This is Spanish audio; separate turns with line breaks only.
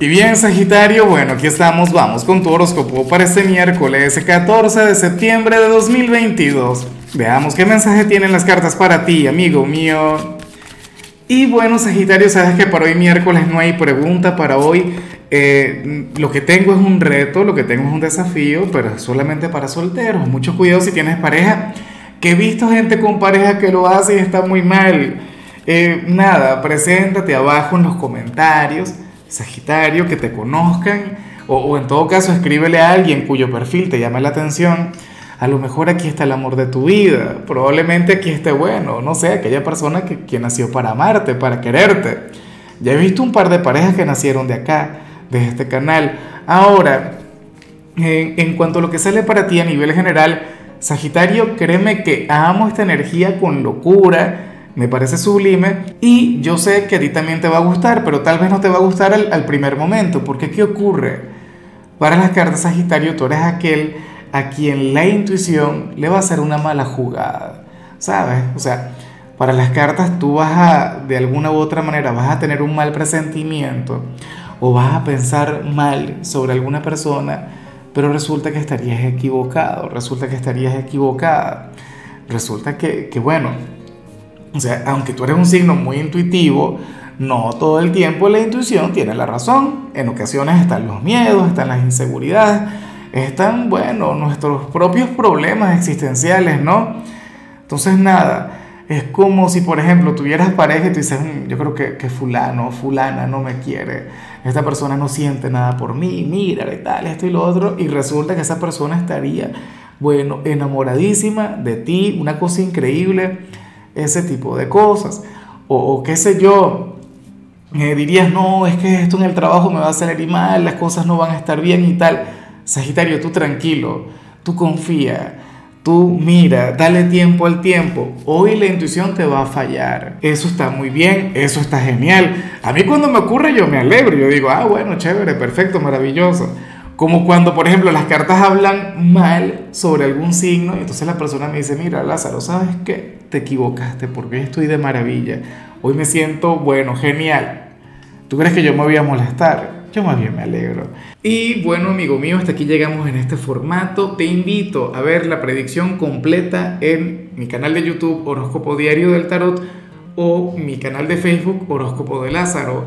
Y bien, Sagitario, bueno, aquí estamos, vamos con tu horóscopo para este miércoles 14 de septiembre de 2022. Veamos qué mensaje tienen las cartas para ti, amigo mío. Y bueno, Sagitario, sabes que para hoy miércoles no hay pregunta, para hoy eh, lo que tengo es un reto, lo que tengo es un desafío, pero solamente para solteros. Mucho cuidado si tienes pareja, que he visto gente con pareja que lo hace y está muy mal. Eh, nada, preséntate abajo en los comentarios Sagitario, que te conozcan, o, en todo caso escríbele a alguien cuyo perfil te llame la atención. A lo mejor aquí está el amor de tu vida, probablemente aquí esté bueno, no sé, aquella persona que, nació para amarte, para quererte. Ya he visto un par de parejas que nacieron de acá, de este canal. Ahora, en, en cuanto a lo que sale para ti a nivel general, Sagitario, créeme que amo esta energía con locura, me parece sublime y yo sé que a ti también te va a gustar, pero tal vez no te va a gustar al, primer momento, porque ¿qué ocurre? Para las cartas Sagitario, tú eres aquel a quien la intuición le va a hacer una mala jugada, ¿sabes? O sea, para las cartas tú vas a, de alguna u otra manera, vas a tener un mal presentimiento o vas a pensar mal sobre alguna persona, pero resulta que estarías equivocado, resulta que estarías equivocada, resulta que, que bueno, o sea, aunque tú eres un signo muy intuitivo, no todo el tiempo la intuición tiene la razón. En ocasiones están los miedos, están las inseguridades, están, bueno, nuestros propios problemas existenciales, ¿no? Entonces, nada, es como si, por ejemplo, tuvieras pareja y tú dices, mm, yo creo que, que fulano, fulana no me quiere, esta persona no siente nada por mí, mira, y tal, esto y lo otro, y resulta que esa persona estaría, bueno, enamoradísima de ti, una cosa increíble ese tipo de cosas. O, qué sé yo, me dirías, no, es que esto en el trabajo me va a salir mal, las cosas no van a estar bien y tal. Sagitario, tú tranquilo, tú confía, tú mira, dale tiempo al tiempo. Hoy la intuición te va a fallar. Eso está muy bien, eso está genial. A mí cuando me ocurre yo me alegro, yo digo, ah, bueno, chévere, perfecto, maravilloso. Como cuando, por ejemplo, las cartas hablan mal sobre algún signo y entonces la persona me dice, mira, Lázaro, ¿sabes qué? Te equivocaste porque estoy de maravilla. Hoy me siento, bueno, genial. ¿Tú crees que yo me voy a molestar? Yo más bien me alegro. Y bueno, amigo mío, hasta aquí llegamos en este formato. Te invito a ver la predicción completa en mi canal de YouTube Horóscopo Diario del Tarot o mi canal de Facebook Horóscopo de Lázaro.